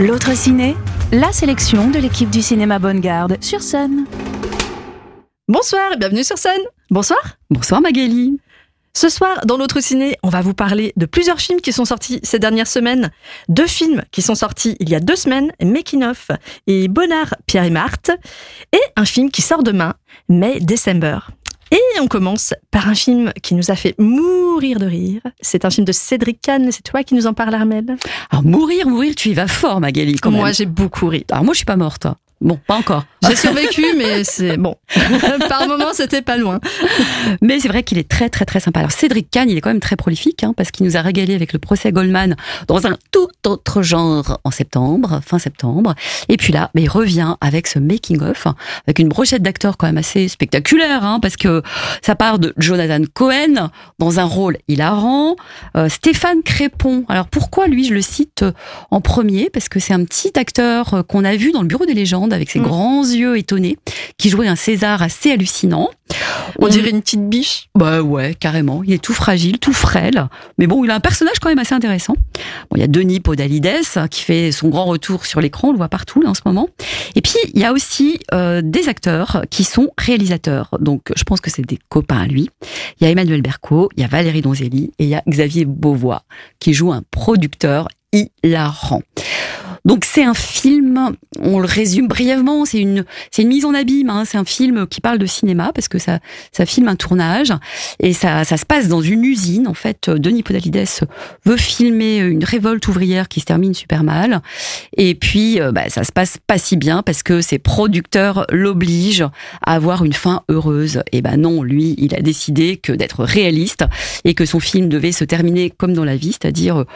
L'autre ciné, la sélection de l'équipe du cinéma Bonne Garde sur scène. Bonsoir et bienvenue sur scène. Bonsoir. Bonsoir Magali. Ce soir, dans l'autre ciné, on va vous parler de plusieurs films qui sont sortis ces dernières semaines. Deux films qui sont sortis il y a deux semaines, Making of et Bonnard, Pierre et Marthe. Et un film qui sort demain, May December. Et on commence par un film qui nous a fait mourir de rire. C'est un film de Cédric Kahn. C'est toi qui nous en parles, Armel? Alors mourir, mourir, tu y vas fort Magali. Quand Moi, j'ai beaucoup ri. Alors moi je suis pas morte. Bon, pas encore. J'ai survécu, mais c'est bon. Par moment, c'était pas loin. Mais c'est vrai qu'il est très très très sympa. Alors Cédric Kahn, il est quand même très prolifique hein, parce qu'il nous a régalé avec le procès Goldman dans un tout autre genre en septembre, fin septembre. Et puis là, mais il revient avec ce making of avec une brochette d'acteurs quand même assez spectaculaire hein, parce que ça part de Jonathan Cohen dans un rôle hilarant, euh, Stéphane Crépon. Alors pourquoi lui je le cite en premier? Parce que c'est un petit acteur euh, qu'on a vu dans le bureau des légendes avec ses Mm. grands yeux étonnés qui jouait un César assez hallucinant. On dirait une petite biche. Bah ouais, carrément. Il est tout fragile, tout frêle. Mais bon, il a un personnage quand même assez intéressant. Bon, il y a Denis Podalides hein, qui fait son grand retour sur l'écran, on le voit partout là en ce moment. Et puis, il y a aussi euh, des acteurs qui sont réalisateurs. Donc, je pense que c'est des copains à lui. Il y a Emmanuel Berco, il y a Valérie Donzelli et il y a Xavier Beauvois qui joue un producteur hilarant. Donc c'est un film, on le résume brièvement, c'est une c'est une mise en abîme, hein, c'est un film qui parle de cinéma parce que ça ça filme un tournage et ça ça se passe dans une usine en fait. Denis Podalides veut filmer une révolte ouvrière qui se termine super mal et puis euh, bah, ça se passe pas si bien parce que ses producteurs l'obligent à avoir une fin heureuse. Et ben non, lui il a décidé que d'être réaliste et que son film devait se terminer comme dans la vie, c'est-à-dire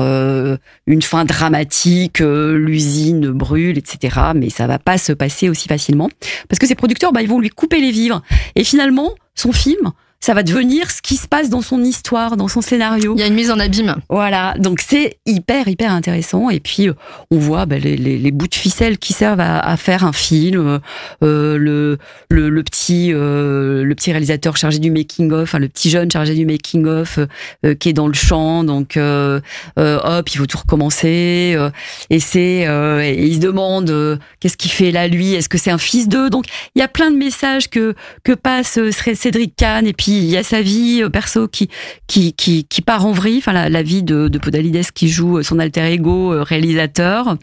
euh, une fin dramatique, euh, l'usine brûle, etc. Mais ça va pas se passer aussi facilement parce que ses producteurs, bah, ils vont lui couper les vivres. Et finalement, son film, ça va devenir ce qui se passe dans son histoire, dans son scénario. Il y a une mise en abîme. Voilà, donc c'est hyper hyper intéressant. Et puis euh, on voit bah, les, les, les bouts de ficelle qui servent à, à faire un film, euh, le, le le petit euh, le petit réalisateur chargé du making of, enfin le petit jeune chargé du making of euh, qui est dans le champ, donc euh, euh, hop il faut tout recommencer. Euh, et c'est euh, et il se demande euh, qu'est-ce qu'il fait là lui, est-ce que c'est un fils d'eux, donc il y a plein de messages que que passe euh, Cédric Kahn. Et puis il y a sa vie euh, perso qui qui, qui, qui part en vrille, enfin la, la vie de, de Podalides qui joue euh, son alter ego euh, réalisateur.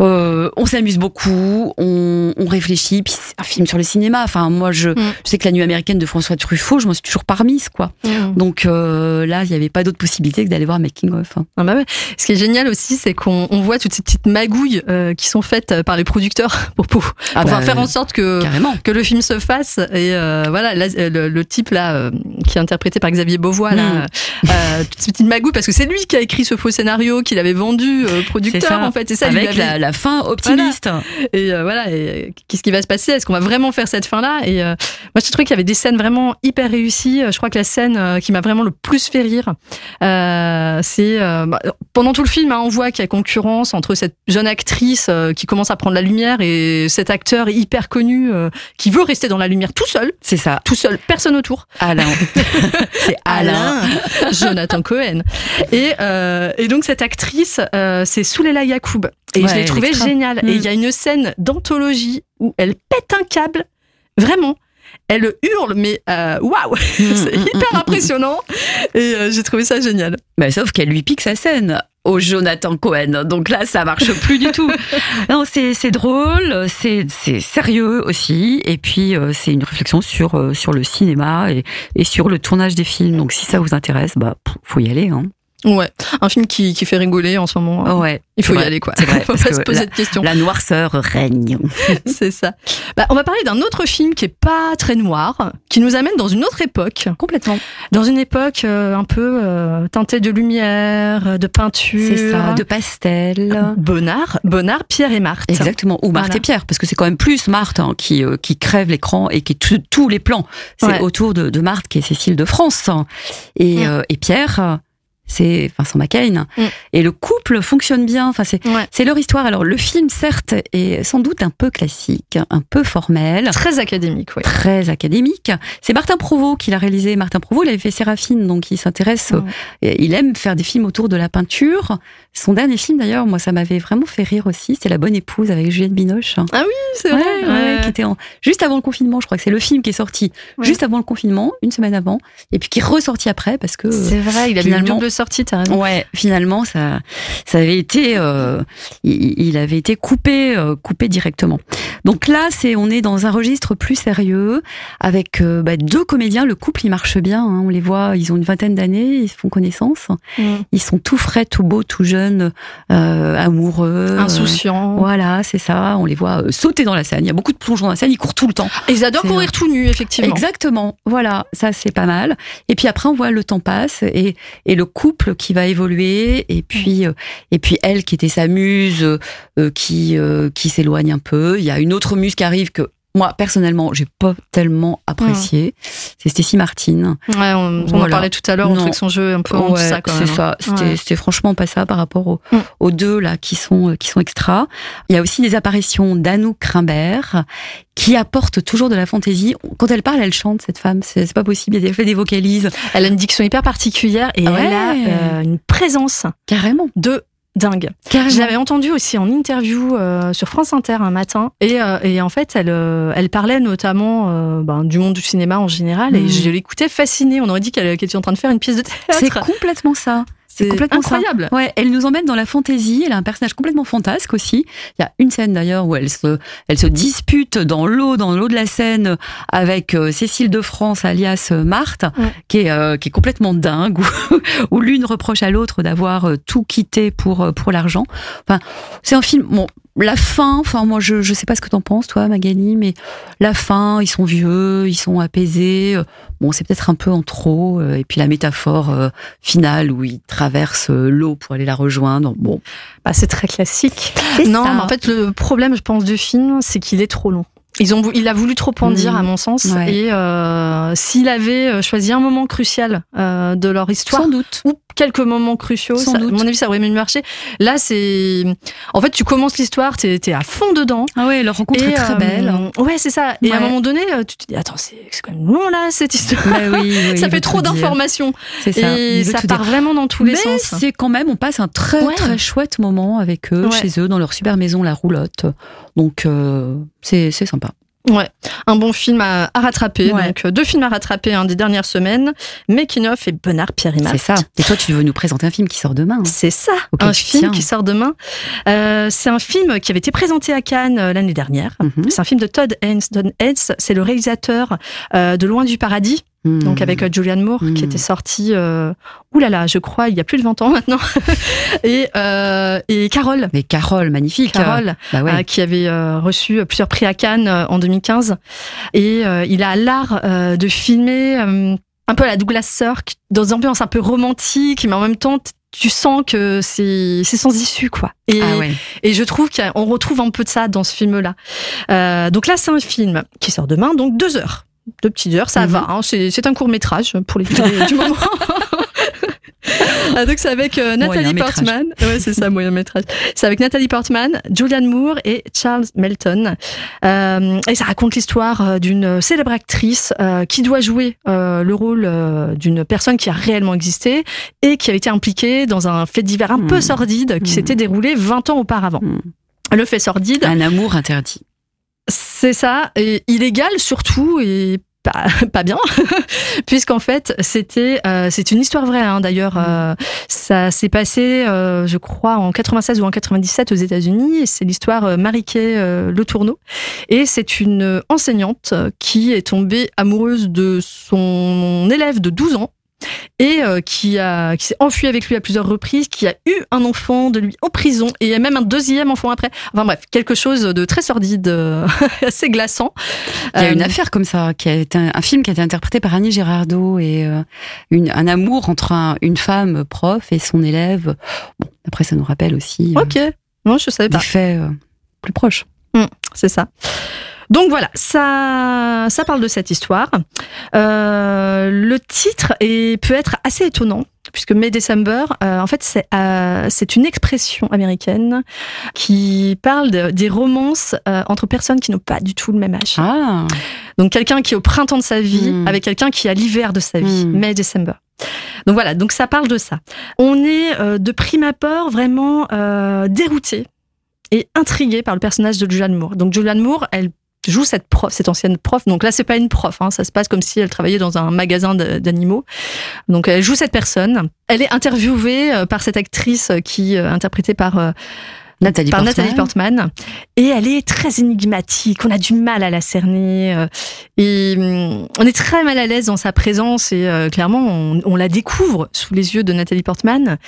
Euh, on s'amuse beaucoup, on, on réfléchit, puis c'est un film sur le cinéma. Enfin, moi, je, Mm. je sais que la nuit américaine de François Truffaut, je m'en suis toujours pas remise, quoi. Donc euh, là, il n'y avait pas d'autre possibilité que d'aller voir Making of. hein. Ah bah ouais. Ce qui est génial aussi, c'est qu'on on voit toutes ces petites magouilles euh, qui sont faites par les producteurs pour, pour, Ah pour bah, faire en sorte que Carrément. que le film se fasse. Et voilà, là, le, le type là euh, qui est interprété par Xavier Beauvois, là, Mm. euh, toutes ces petites magouilles, parce que c'est lui qui a écrit ce faux scénario qu'il avait vendu euh, producteur en fait. Et ça, Avec avait- la, la fin optimiste. Et euh, voilà, et, euh, qu'est-ce qui va se passer? Est-ce qu'on va vraiment faire cette fin-là? Et euh, moi, je trouve qu'il y avait des scènes vraiment hyper réussies. Euh, Je crois que la scène euh, qui m'a vraiment le plus fait rire, euh, c'est euh, bah, pendant tout le film, hein, on voit qu'il y a concurrence entre cette jeune actrice euh, qui commence à prendre la lumière et cet acteur hyper connu euh, qui veut rester dans la lumière tout seul, C'est ça. tout seul, personne autour. Alain. c'est Alain. Jonathan Cohen. Et, euh, et donc cette actrice, euh, c'est Soulela Yacoub. Et je l'ai trouvée géniale. Mm. Et il y a une scène d'anthologie où elle pète un câble, vraiment. Elle hurle, mais euh, waouh, c'est hyper impressionnant. Et euh, j'ai trouvé ça génial. Bah, sauf qu'elle lui pique sa scène au Jonathan Cohen. Donc là, ça marche plus du tout. Non, c'est drôle, c'est c'est sérieux aussi, et puis euh, c'est une réflexion sur euh, sur le cinéma et, et sur le tournage des films. Donc si ça vous intéresse, bah pff, faut y aller. Hein. Ouais, un film qui, qui fait rigoler en ce moment. Ouais, Il faut y vrai, aller, quoi. c'est vrai, faut pas se poser la- de questions. la noirceur règne. C'est ça. Bah, on va parler d'un autre film qui est pas très noir, qui nous amène dans une autre époque. Complètement. Dans une époque euh, un peu euh, teintée de lumière, de peinture. C'est ça, de pastel. Bonnard, Bonnard, Pierre et Marthe. Exactement. Ou Marthe Voilà. et Pierre, parce que c'est quand même plus Marthe hein, qui, euh, qui crève l'écran et qui tous les plans. C'est Ouais. autour de, de Marthe qui est Cécile de France. Et, Mm. euh, et Pierre, c'est Vincent McCain. Mm. Et le couple fonctionne bien. Enfin, c'est Ouais. c'est leur histoire. Alors, le film, certes, est sans doute un peu classique, un peu formel. Très académique, oui. Très académique. C'est Martin Provost qui l'a réalisé. Martin Provost, il avait fait Séraphine, donc il s'intéresse, Mm. euh, il aime faire des films autour de la peinture. Son dernier film, d'ailleurs, moi, ça m'avait vraiment fait rire aussi. C'est La Bonne Épouse avec Juliette Binoche. C'est Ouais, vrai. ouais, ouais. qui était en- juste avant le confinement. Je crois que c'est le film qui est sorti juste avant le confinement, une semaine avant, et puis qui est ressorti après parce que. C'est vrai, il a eu une finalement- double sortie, t'as raison. Ouais, finalement, ça, ça avait été, euh, il, il avait été coupé, euh, coupé directement. Donc là, c'est, on est dans un registre plus sérieux avec euh, bah, deux comédiens. Le couple, il marche bien. hein, on les voit, ils ont une vingtaine d'années, ils se font connaissance. Mm. Ils sont tout frais, tout beaux, tout jeunes, amoureux. Insouciant. Voilà, c'est ça. On les voit sauter dans la Seine. Il y a beaucoup de plongeons dans la Seine. Ils courent tout le temps. Et ils adorent courir tout nu, effectivement. Exactement. Voilà, ça c'est pas mal. Et puis après, on voit le temps passe et, et le couple qui va évoluer et puis euh, et puis elle qui était sa muse euh, euh, qui qui s'éloigne un peu. Il y a une autre muse qui arrive que moi personnellement j'ai pas tellement apprécié. C'est Stécie Martin. Ouais, on, on en parlait tout à l'heure, on trouvait que son jeu un peu en Ouais, quand c'est même. hein. ça. C'était franchement pas ça par rapport aux, Mm. aux deux là qui sont euh, qui sont extra. Il y a aussi des apparitions d'Anouk Krimbert qui apporte toujours de la fantaisie. Quand elle parle, elle chante cette femme. C'est pas possible. Elle fait des vocalises Elle a une diction hyper particulière et Ah ouais. elle a euh, une présence carrément. de dingue. Carrément. Je l'avais entendue aussi en interview euh, sur France Inter un matin et, euh, et en fait elle, euh, elle parlait notamment euh, ben, du monde du cinéma en général et Mm. je l'écoutais fascinée. On aurait dit qu'elle qu'elle était en train de faire une pièce de C'est théâtre. complètement ça. C'est complètement ça. incroyable. Ouais, elle nous emmène dans la fantaisie. Elle a un personnage complètement fantasque aussi. Il y a une scène d'ailleurs où elle se, elle se dispute dans l'eau, dans l'eau de la Seine, avec euh, Cécile de France, alias euh, Marthe, Ouais. qui est, euh, qui est complètement dingue, où, où l'une reproche à l'autre d'avoir tout quitté pour pour l'argent. Enfin, c'est un film. Bon, la fin. Enfin, moi, je je sais pas ce que t'en penses, toi, Magali, mais la fin, ils sont vieux, ils sont apaisés. Euh, Bon, c'est peut-être un peu en trop. euh, Et puis la métaphore euh, finale où ils traversent euh, l'eau pour aller la rejoindre. Bon, Bah, c'est très classique. Non, mais en fait, le problème, je pense, du film, c'est qu'il est trop long. Ils ont, il a voulu trop en Mm. dire, à mon sens. Ouais. Et euh, s'il avait euh, choisi un moment crucial euh, de leur histoire, sans doute. ou quelques moments cruciaux, Sans ça- à doute. mon avis, ça aurait mieux marché. Là, c'est. En fait, tu commences l'histoire, t'es es à fond dedans. Ah ouais, leur rencontre est très euh, belle. Ouais, c'est ça. Et à un moment donné, tu te dis, attends, c'est c'est quand même long là, cette histoire. Bah oui, oui, il ça fait trop d'informations. C'est ça. Et ça part dire. vraiment dans tous les Mais sens. c'est quand même, on passe un très Ouais. très chouette moment avec eux, chez eux, dans leur super maison, la roulotte. Donc c'est sympa. Ouais, un bon film à, à rattraper. Ouais. Donc, euh, deux films à rattraper hein, des dernières semaines. Making of et Bernard Pierre C'est ça. Et toi, tu veux nous présenter un film qui sort demain. hein C'est ça, Auquel un film tiens. qui sort demain. Euh, c'est un film qui avait été présenté à Cannes euh, l'année dernière. Mhm. C'est un film de Todd Haynes. Todd Haynes, c'est le réalisateur euh, de Loin du paradis, donc Mhm. avec euh, Julianne Moore, qui Mhm. était sorti, euh, oulala, je crois, il y a plus de 20 ans maintenant. et, euh, et Carole. Mais Carole, magnifique. Carole, Bah ouais. euh, qui avait euh, reçu plusieurs prix à Cannes en 2015. Et euh, il a l'art euh, de filmer euh, un peu à la Douglas Sirk, dans une ambiance un peu romantique, mais en même temps, tu sens que c'est c'est sans issue, quoi. Et, Ah ouais. et je trouve qu'on retrouve un peu de ça dans ce film-là. Euh, donc là, c'est un film qui sort demain, donc deux heures. Deux petites heures, ça Mhm. va. hein, c'est un court métrage pour les durées du moment. Ah, donc c'est avec euh, Nathalie. Portman. Ouais, c'est ça, moyen métrage. C'est avec Nathalie Portman, Julianne Moore et Charles Melton. Euh, et ça raconte l'histoire euh, d'une célèbre actrice euh, qui doit jouer le rôle d'une personne qui a réellement existé et qui avait été impliquée dans un fait divers un peu Mhm. sordide qui Mhm. s'était déroulé 20 ans auparavant. Mhm. Le fait sordide, Un amour interdit. c'est ça, et illégal surtout et pas, pas bien, puisqu'en fait c'était euh, c'est une histoire vraie hein, d'ailleurs. euh, ça s'est passé, euh, je crois, en 96 ou en 97 aux États-Unis. et C'est l'histoire euh, Mariquet euh, Le Tourneau, et c'est une enseignante qui est tombée amoureuse de son élève de 12 ans. Et euh, qui, a, qui s'est enfui avec lui à plusieurs reprises, qui a eu un enfant de lui en prison et même un deuxième enfant après. Enfin bref, quelque chose de très sordide, euh, assez glaçant. Il y a une Euh, affaire comme ça, qui a été un, un film qui a été interprété par Annie Girardot et une, un amour entre un- une femme prof et son élève. Bon, après, ça nous rappelle aussi Ok, non, je savais des pas. faits euh, plus proches. C'est ça. Donc voilà, ça, ça parle de cette histoire. Euh, le titre est, peut être assez étonnant puisque May December, euh, en fait, c'est euh, c'est une expression américaine qui parle de- des romances euh, entre personnes qui n'ont pas du tout le même âge. Ah, Donc quelqu'un qui est au printemps de sa vie Mm. avec quelqu'un qui est à l'hiver de sa vie, Mm. May December. Donc voilà, donc ça parle de ça. On est de prime abord vraiment dérouté et intrigué par le personnage de Julianne Moore. Donc Julianne Moore, elle joue cette prof, cette ancienne prof. Donc là, c'est pas une prof, hein, ça se passe comme si elle travaillait dans un magasin d'animaux. Donc elle joue cette personne. Elle est interviewée euh, par cette actrice euh, qui euh, interprétée par Nathalie par Portman. Nathalie Portman. Et elle est très énigmatique, on a du mal à la cerner. et hum, on est très mal à l'aise dans sa présence et euh, clairement, on, on la découvre sous les yeux de Nathalie Portman.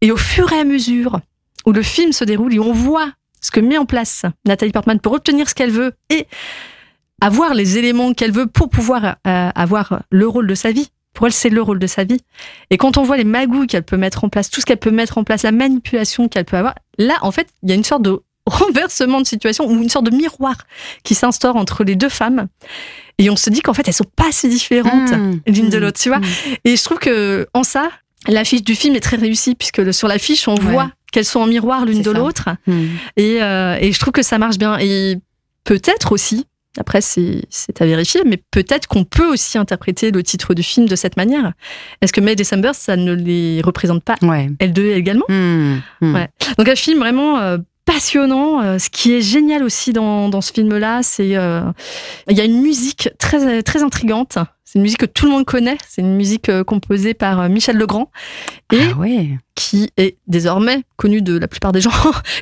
Et au fur et à mesure où le film se déroule et on voit ce que met en place Nathalie Portman pour obtenir ce qu'elle veut et avoir les éléments qu'elle veut pour pouvoir euh, avoir le rôle de sa vie. Pour elle, c'est le rôle de sa vie. Et quand on voit les magouilles qu'elle peut mettre en place, tout ce qu'elle peut mettre en place, la manipulation qu'elle peut avoir, là, en fait, il y a une sorte de renversement de situation ou une sorte de miroir qui s'instaure entre les deux femmes. Et on se dit qu'en fait, elles sont pas si différentes Mmh. l'une de Mmh. l'autre, tu vois. Mmh. Et je trouve que en ça, l'affiche du film est très réussie puisque sur l'affiche, on Ouais. voit qu'elles sont en miroir l'une de l'autre. Mmh. Et, euh, et je trouve que ça marche bien. Et peut-être aussi, après c'est c'est à vérifier, mais peut-être qu'on peut aussi interpréter le titre du film de cette manière. Est-ce que May December, ça ne les représente pas Ouais. elles deux également? Mmh. Mmh. Ouais. Donc un film vraiment euh, passionnant. Euh, ce qui est génial aussi dans, dans ce film-là, c'est euh, il y a une musique très très intrigante. C'est une musique que tout le monde connaît. C'est une musique euh, composée par Michel Legrand et Ah ouais. qui est désormais connu de la plupart des gens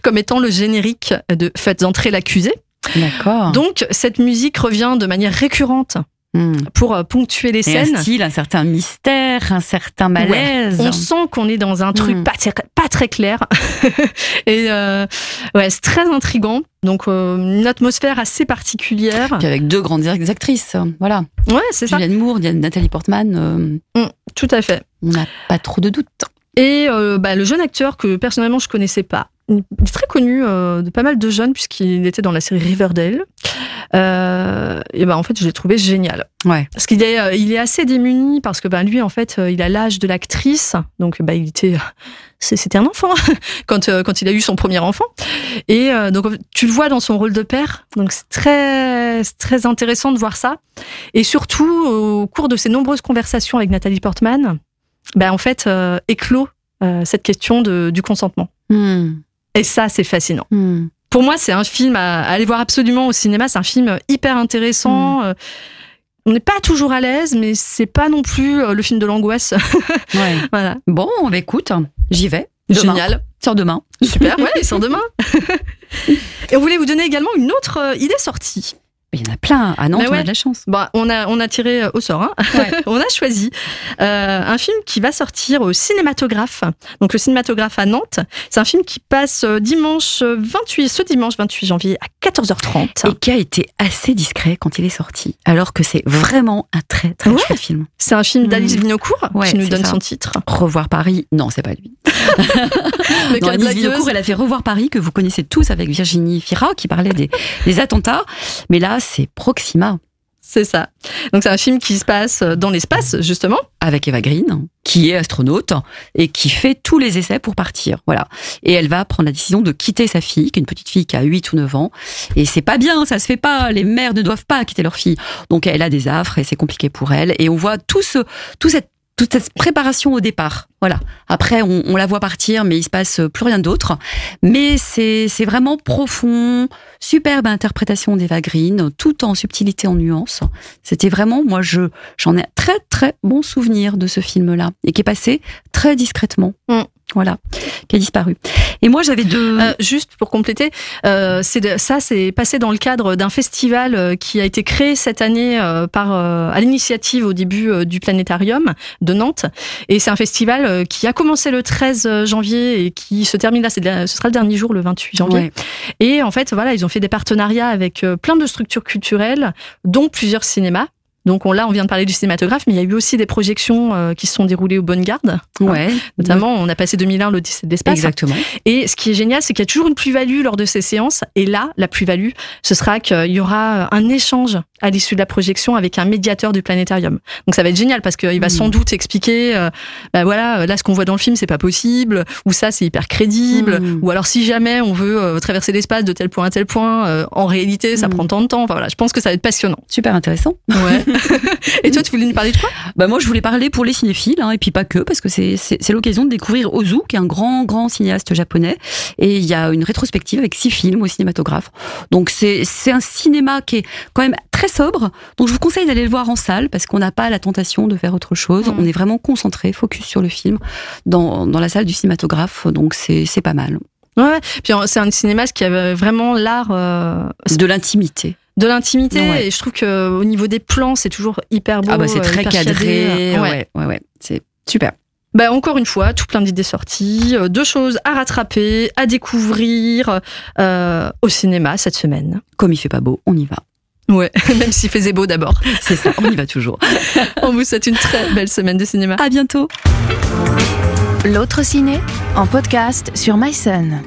comme étant le générique de Faites entrer l'accusé. D'accord. Donc cette musique revient de manière récurrente Mmh. pour euh, ponctuer les Et un scènes. style, un certain mystère, un certain malaise. On sent qu'on est dans un truc Mm. pas, très- pas très clair. et euh, ouais, c'est très intrigant. Donc euh, une atmosphère assez particulière. Puis avec deux grandes actrices, voilà. Ouais, c'est ça. Julianne Moore, Nathalie Portman, euh, Tout à fait. on n'a pas trop de doutes. Et euh, bah, le jeune acteur que personnellement je connaissais pas. Il est très connu euh, de pas mal de jeunes puisqu'il était dans la série Riverdale. Euh, et ben en fait je l'ai trouvé génial. Ouais. Parce qu'il est, euh, il est assez démuni parce que ben lui en fait euh, il a l'âge de l'actrice donc bah il était c'est- c'était un enfant quand euh, quand il a eu son premier enfant et euh, donc tu le vois dans son rôle de père donc c'est très très intéressant de voir ça et surtout au cours de ses nombreuses conversations avec Nathalie Portman ben en fait euh, éclot euh, cette question de, du consentement Mmh. Et ça c'est fascinant Mmh. pour moi, c'est un film à, à aller voir absolument au cinéma. C'est un film hyper intéressant. Euh, On n'est pas toujours à l'aise, mais c'est pas non plus euh, le film de l'angoisse. Ouais. voilà. Bon, bah, écoute, j'y vais. Demain. Génial. Sors demain. Super. Ouais, il sort demain. Et on voulait vous donner également une autre euh, idée sortie. Il y en a plein. À Nantes, on a de la chance. Bah, on a on a tiré euh, au sort. Hein. Ouais. on a choisi euh, un film qui va sortir au cinématographe. Donc le cinématographe à Nantes. C'est un film qui passe euh, dimanche euh, 28 ce dimanche 28 janvier à 14h30. Et qui a été assez discret quand il est sorti. Alors que c'est vraiment un très très Ouais. chouette film. C'est un film d'Alice Mm. Vignocourt Ouais, qui nous donne ça. son titre. Revoir Paris. Non, c'est pas lui. Non, Vinocourt, elle a fait Revoir Paris, que vous connaissez tous avec Virginie Fira, qui parlait des, des attentats. Mais là, c'est Proxima, C'est ça. Donc c'est un film qui se passe dans l'espace, justement. avec Eva Green, qui est astronaute et qui fait tous les essais pour partir. Voilà. Et elle va prendre la décision de quitter sa fille, qui est une petite fille qui a 8 ou 9 ans. Et c'est pas bien, ça se fait pas. Les mères ne doivent pas quitter leur fille. Donc elle a des affres et c'est compliqué pour elle. Et on voit tout ce, tout cette, toute cette préparation au départ. Voilà. Après, on, on la voit partir, mais il se passe plus rien d'autre. Mais c'est, c'est vraiment profond, superbe interprétation d'Eva Green, tout en subtilité, en nuance. C'était vraiment, moi, je, j'en ai un très très bon souvenir de ce film-là et qui est passé très discrètement. Mm. Voilà, qui a disparu. Et moi, j'avais deux. Euh, juste pour compléter, euh, c'est ça c'est passé dans le cadre d'un festival euh, qui a été créé cette année euh, par euh, à l'initiative au début euh, du planétarium de Nantes. Et c'est un festival qui a commencé le 13 janvier et qui se termine là. Ce sera le dernier jour, le 28 janvier. Ouais. Et en fait, voilà, ils ont fait des partenariats avec plein de structures culturelles, dont plusieurs cinémas. Donc on, là, on vient de parler du cinématographe, mais il y a eu aussi des projections euh, qui se sont déroulées au Bonne Garde. Ouais. Notamment, on a passé 2001 l'Odyssée de l'espace. Exactement. Et ce qui est génial, c'est qu'il y a toujours une plus-value lors de ces séances. Et là, la plus-value, ce sera qu'il y aura un échange à l'issue de la projection avec un médiateur du planétarium. Donc ça va être génial parce qu'il va Mm. sans doute expliquer, euh, bah voilà, là ce qu'on voit dans le film c'est pas possible, ou ça c'est hyper crédible, Mm. ou alors si jamais on veut euh, traverser l'espace de tel point à tel point, euh, en réalité ça Mm. prend tant de temps. Enfin voilà, je pense que ça va être passionnant. Super intéressant. Ouais. Et toi tu voulais nous parler de quoi? Bah moi, je voulais parler pour les cinéphiles, hein, et puis pas que, parce que c'est l'occasion de découvrir Ozu, qui est un grand grand cinéaste japonais, et il y a une rétrospective avec six films au cinématographe. Donc c'est un cinéma qui est quand même très sobre. Donc je vous conseille d'aller le voir en salle, parce qu'on n'a pas la tentation de faire autre chose. Mm. On est vraiment concentré, focus sur le film dans dans la salle du cinématographe. Donc c'est pas mal. Ouais. Puis c'est un cinéaste qui a vraiment l'art euh, De l'intimité. De l'intimité, Ouais. et je trouve que au niveau des plans c'est toujours hyper beau. Ah bah c'est euh, très hyper cadré. chiadé. Ouais ouais ouais. C'est super. Bah encore une fois, tout plein d'idées sorties, euh, deux choses à rattraper, à découvrir euh, au cinéma cette semaine. Comme il fait pas beau, on y va. Ouais, même s'il faisait beau d'abord. C'est ça, on y va toujours. On vous souhaite une très belle semaine de cinéma. À bientôt. L'autre ciné en podcast sur MySun.